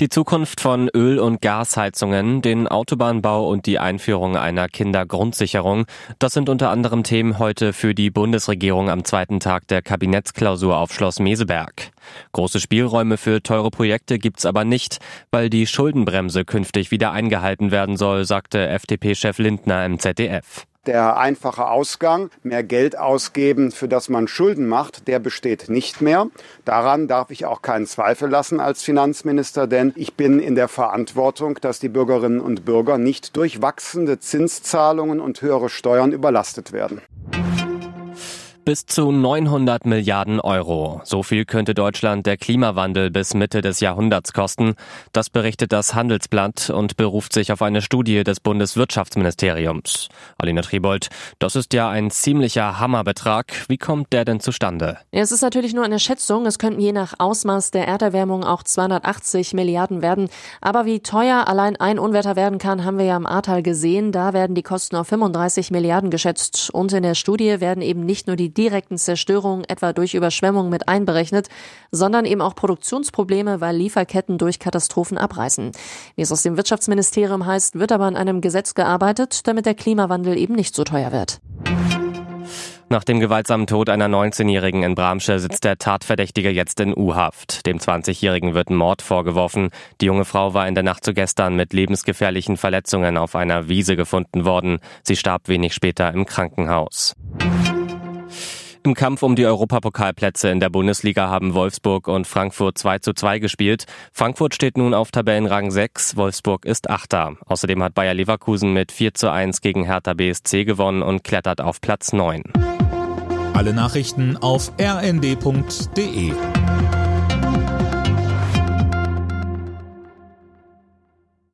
Die Zukunft von Öl- und Gasheizungen, den Autobahnbau und die Einführung einer Kindergrundsicherung, das sind unter anderem Themen heute für die Bundesregierung am zweiten Tag der Kabinettsklausur auf Schloss Meseberg. Große Spielräume für teure Projekte gibt's aber nicht, weil die Schuldenbremse künftig wieder eingehalten werden soll, sagte FDP-Chef Lindner im ZDF. Der einfache Ausgang, mehr Geld ausgeben, für das man Schulden macht, der besteht nicht mehr. Daran darf ich auch keinen Zweifel lassen als Finanzminister, denn ich bin in der Verantwortung, dass die Bürgerinnen und Bürger nicht durch wachsende Zinszahlungen und höhere Steuern überlastet werden. Bis zu 900 Milliarden Euro. So viel könnte Deutschland der Klimawandel bis Mitte des Jahrhunderts kosten. Das berichtet das Handelsblatt und beruft sich auf eine Studie des Bundeswirtschaftsministeriums. Alina Tribold, das ist ja ein ziemlicher Hammerbetrag. Wie kommt der denn zustande? Es ist natürlich nur eine Schätzung. Es könnten je nach Ausmaß der Erderwärmung auch 280 Milliarden werden. Aber wie teuer allein ein Unwetter werden kann, haben wir ja im Ahrtal gesehen. Da werden die Kosten auf 35 Milliarden geschätzt. Und in der Studie werden eben nicht nur die direkten Zerstörungen etwa durch Überschwemmungen mit einberechnet, sondern eben auch Produktionsprobleme, weil Lieferketten durch Katastrophen abreißen. Wie es aus dem Wirtschaftsministerium heißt, wird aber an einem Gesetz gearbeitet, damit der Klimawandel eben nicht so teuer wird. Nach dem gewaltsamen Tod einer 19-Jährigen in Bramsche sitzt der Tatverdächtige jetzt in U-Haft. Dem 20-Jährigen wird Mord vorgeworfen. Die junge Frau war in der Nacht zu gestern mit lebensgefährlichen Verletzungen auf einer Wiese gefunden worden. Sie starb wenig später im Krankenhaus. Im Kampf um die Europapokalplätze in der Bundesliga haben Wolfsburg und Frankfurt 2 zu 2 gespielt. Frankfurt steht nun auf Tabellenrang 6, Wolfsburg ist Achter. Außerdem hat Bayer Leverkusen mit 4 zu 1 gegen Hertha BSC gewonnen und klettert auf Platz 9. Alle Nachrichten auf rnd.de